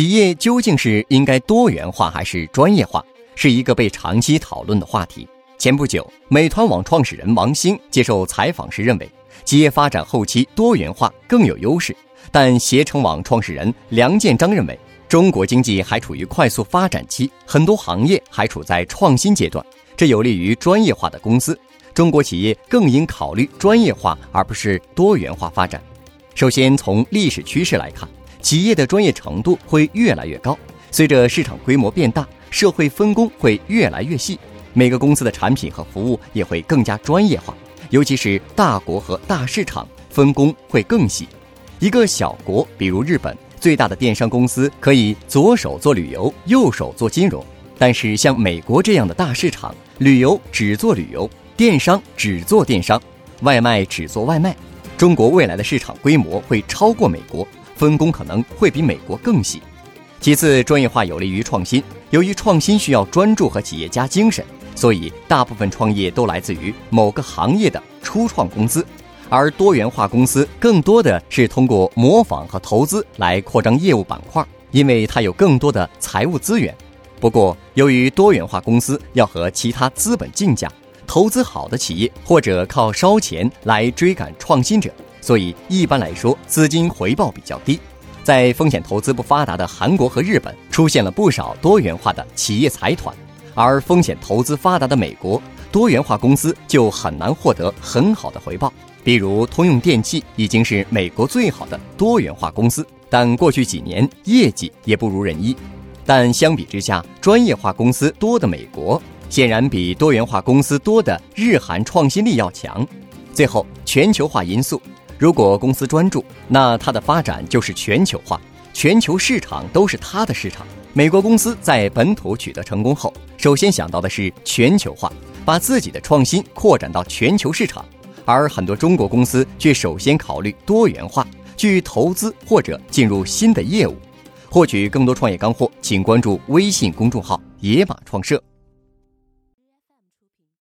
企业究竟是应该多元化还是专业化，是一个被长期讨论的话题。前不久，美团网创始人王兴接受采访时认为，企业发展后期多元化更有优势。但携程网创始人梁建章认为，中国经济还处于快速发展期，很多行业还处在创新阶段，这有利于专业化的公司。中国企业更应考虑专业化，而不是多元化发展。首先，从历史趋势来看。企业的专业程度会越来越高，随着市场规模变大，社会分工会越来越细，每个公司的产品和服务也会更加专业化。尤其是大国和大市场，分工会更细。一个小国，比如日本，最大的电商公司可以左手做旅游，右手做金融；但是像美国这样的大市场，旅游只做旅游，电商只做电商，外卖只做外卖。中国未来的市场规模会超过美国。分工可能会比美国更细。其次，专业化有利于创新。由于创新需要专注和企业家精神，所以大部分创业都来自于某个行业的初创公司，而多元化公司更多的是通过模仿和投资来扩张业务板块，因为它有更多的财务资源。不过，由于多元化公司要和其他资本竞价，投资好的企业或者靠烧钱来追赶创新者。所以一般来说，资金回报比较低。在风险投资不发达的韩国和日本，出现了不少多元化的企业财团；而风险投资发达的美国，多元化公司就很难获得很好的回报。比如通用电气已经是美国最好的多元化公司，但过去几年业绩也不如人意。但相比之下，专业化公司多的美国，显然比多元化公司多的日韩创新力要强。最后，全球化因素。如果公司专注，那它的发展就是全球化，全球市场都是它的市场。美国公司在本土取得成功后，首先想到的是全球化，把自己的创新扩展到全球市场；而很多中国公司却首先考虑多元化，去投资或者进入新的业务。获取更多创业干货，请关注微信公众号“野马创社”。